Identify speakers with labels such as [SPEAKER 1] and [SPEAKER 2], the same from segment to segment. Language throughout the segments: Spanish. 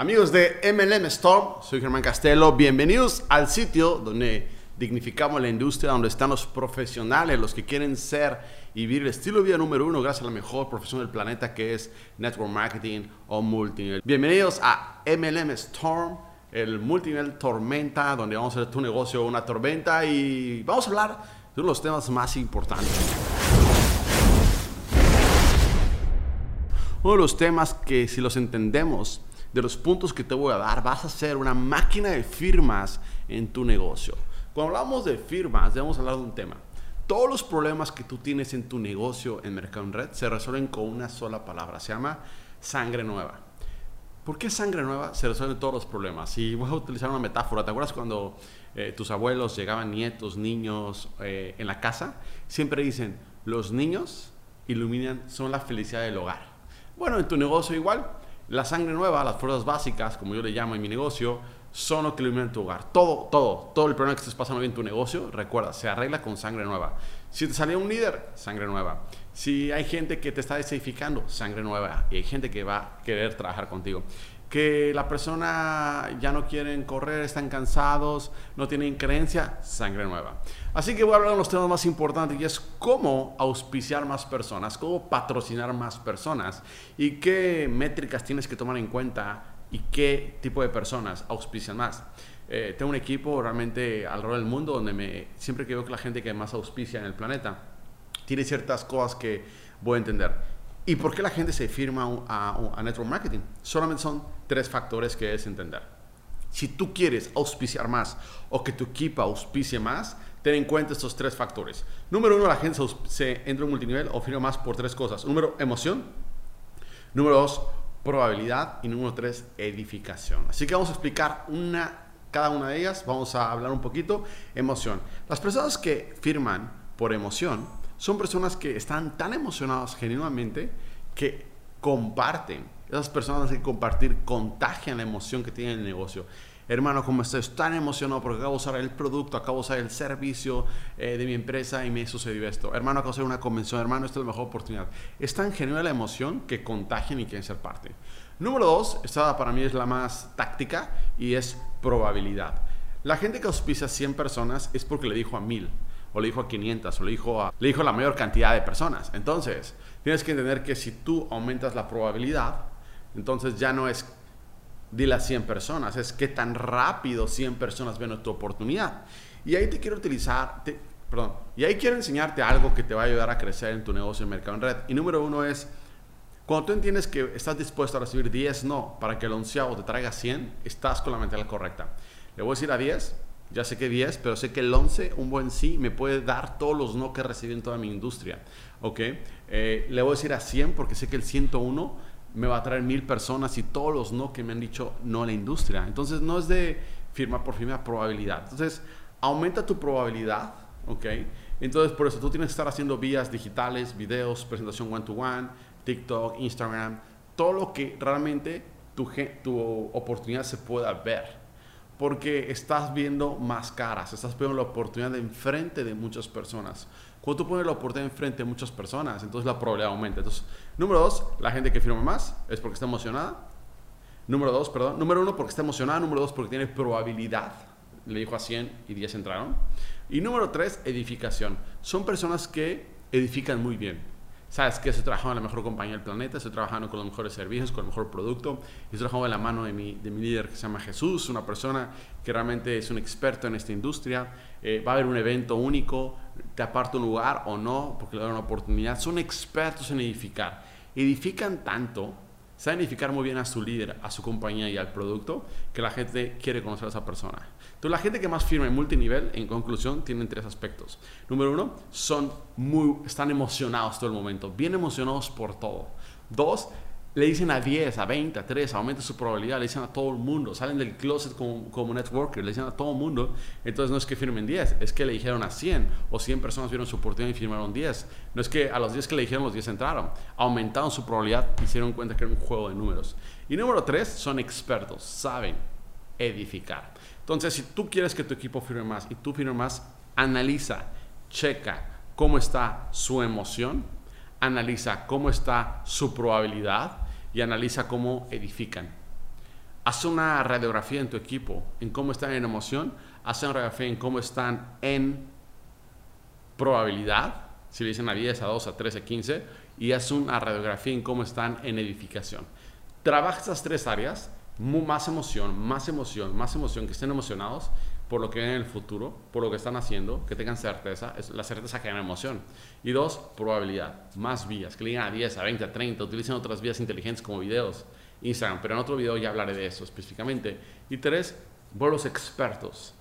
[SPEAKER 1] Amigos de MLM Storm, soy Germán Castelo. Bienvenidos al sitio donde dignificamos la industria, donde están los profesionales, los que quieren ser y vivir el estilo de vida número uno gracias a la mejor profesión del planeta que es Network Marketing o Multinivel. Bienvenidos a MLM Storm, el multinivel tormenta, donde vamos a hacer tu negocio una tormenta y vamos a hablar de uno de los temas más importantes. Uno de los temas que si los entendemos, de los puntos que te voy a dar, vas a ser una máquina de firmas en tu negocio. Cuando hablamos de firmas, debemos hablar de un tema. Todos los problemas que tú tienes en tu negocio en Mercado en Red se resuelven con una sola palabra. Se llama sangre nueva. ¿Por qué sangre nueva? Se resuelven todos los problemas. Y voy a utilizar una metáfora. ¿Te acuerdas cuando eh, tus abuelos llegaban nietos, niños eh, en la casa? Siempre dicen, los niños iluminan, son la felicidad del hogar. Bueno, en tu negocio igual la sangre nueva, las fuerzas básicas, como yo le llamo en mi negocio, son lo que iluminan tu hogar. Todo, todo, todo el problema que estés pasando en tu negocio, recuerda, se arregla con sangre nueva. Si te salió un líder, sangre nueva. Si hay gente que te está desedificando, sangre nueva. Y hay gente que va a querer trabajar contigo que la persona ya no quieren correr, están cansados, no tienen creencia, sangre nueva. Así que voy a hablar de los temas más importantes y es cómo auspiciar más personas, cómo patrocinar más personas y qué métricas tienes que tomar en cuenta y qué tipo de personas auspician más. Eh, tengo un equipo realmente alrededor del mundo donde me, siempre que veo que la gente que más auspicia en el planeta tiene ciertas cosas que voy a entender. ¿Y por qué la gente se firma a, Network Marketing? Solamente son tres factores que debes entender. Si tú quieres auspiciar más o que tu equipo auspicie más, ten en cuenta estos tres factores. Número uno, la gente se, entra en multinivel o firma más por tres cosas. Número, emoción. Número dos, probabilidad. Y número tres, edificación. Así que vamos a explicar una, cada una de ellas. Vamos a hablar un poquito. Emoción. Las personas que firman por emoción son personas que están tan emocionadas genuinamente que comparten. Esas personas que compartir contagian la emoción que tienen en el negocio. Hermano, como estoy tan emocionado porque acabo de usar el producto, acabo de usar el servicio eh, de mi empresa y me sucedió esto. Hermano, acabo de hacer una convención. Hermano, esta es la mejor oportunidad. Es tan genuina la emoción que contagian y quieren ser parte. Número dos, esta para mí es la más táctica y es probabilidad. La gente que auspicia 100 personas es porque le dijo a 1000 o le dijo a 500, o le dijo a, le dijo la mayor cantidad de personas. Entonces, tienes que entender que si tú aumentas la probabilidad, entonces ya no es dile a 100 personas, es qué tan rápido 100 personas ven tu oportunidad. Y ahí te quiero utilizar, perdón, y ahí quiero enseñarte algo que te va a ayudar a crecer en tu negocio en Mercado en Red. Y número uno es, cuando tú entiendes que estás dispuesto a recibir 10 no para que el onceavo te traiga 100, estás con la mentalidad correcta. Le voy a decir a 10 ya sé que 10, pero sé que el 11, un buen sí, me puede dar todos los no que recibí en toda mi industria. ¿Ok? Eh, le voy a decir a 100 porque sé que el 101 me va a traer mil personas y todos los no que me han dicho no a la industria. Entonces no es de firma por firma, probabilidad. Entonces aumenta tu probabilidad. ¿Ok? Entonces por eso tú tienes que estar haciendo vías digitales, videos, presentación one-to-one, TikTok, Instagram, todo lo que realmente tu, tu oportunidad se pueda ver porque estás viendo más caras, estás viendo la oportunidad enfrente de muchas personas. Cuando tú pones la oportunidad enfrente de muchas personas, entonces la probabilidad aumenta. Entonces, número dos, la gente que firma más es porque está emocionada. Número dos, perdón. Número uno, porque está emocionada. Número dos, porque tiene probabilidad. Le dijo a 100 y 10 entraron. Y número tres, edificación. Son personas que edifican muy bien sabes que estoy trabajando en la mejor compañía del planeta, estoy trabajando con los mejores servicios, con el mejor producto, estoy trabajando de la mano de mi, de mi líder que se llama Jesús, una persona que realmente es un experto en esta industria, eh, va a haber un evento único, te aparta un lugar o no, porque le dan una oportunidad, son expertos en edificar, edifican tanto saben edificar muy bien a su líder, a su compañía y al producto, que la gente quiere conocer a esa persona. Entonces, la gente que más firma en multinivel, en conclusión, tienen tres aspectos. Número uno, son muy, están emocionados todo el momento, bien emocionados por todo. Dos, le dicen a 10, a 20, a 3, aumenta su probabilidad, le dicen a todo el mundo, salen del closet como, como networker, le dicen a todo el mundo, entonces no es que firmen 10, es que le dijeron a 100 o 100 personas vieron su oportunidad y firmaron 10. No es que a los 10 que le dijeron los 10 entraron, aumentaron su probabilidad dieron cuenta que era un juego de números. Y número 3, son expertos, saben edificar. Entonces, si tú quieres que tu equipo firme más y tú firmes más, analiza, checa cómo está su emoción, analiza cómo está su probabilidad y analiza cómo edifican. haz una radiografía en tu equipo, en cómo están en emoción, haz una radiografía en cómo están en probabilidad, si le dicen a 10, a 2, a 3, a 15, y haz una radiografía en cómo están en edificación. Trabaja estas tres áreas, más emoción, más emoción, más emoción, que estén emocionados por lo que ven en el futuro, por lo que están haciendo, que tengan certeza, es, la certeza genera emoción. Y dos, probabilidad, más vías, que le digan a 10, a 20, a 30, utilicen otras vías inteligentes como videos, Instagram, pero en otro video ya hablaré de eso específicamente. Y tres, vuelvos expertos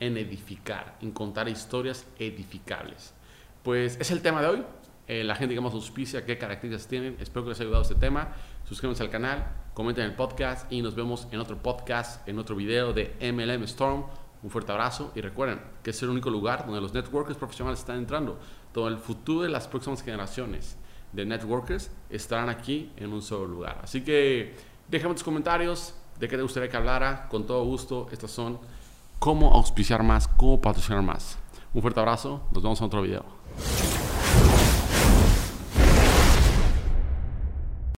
[SPEAKER 1] en edificar, en contar historias edificables. Pues es el tema de hoy. Eh, la gente que más auspicia, qué características tienen. Espero que les haya ayudado este tema. Suscríbanse al canal, comenten el podcast y nos vemos en otro podcast, en otro video de MLM Storm. Un fuerte abrazo y recuerden que es el único lugar donde los networkers profesionales están entrando. Todo el futuro de las próximas generaciones de networkers estarán aquí en un solo lugar. Así que déjame tus comentarios de qué te gustaría que hablara. Con todo gusto, estas son cómo auspiciar más, cómo patrocinar más. Un fuerte abrazo, nos vemos en otro video.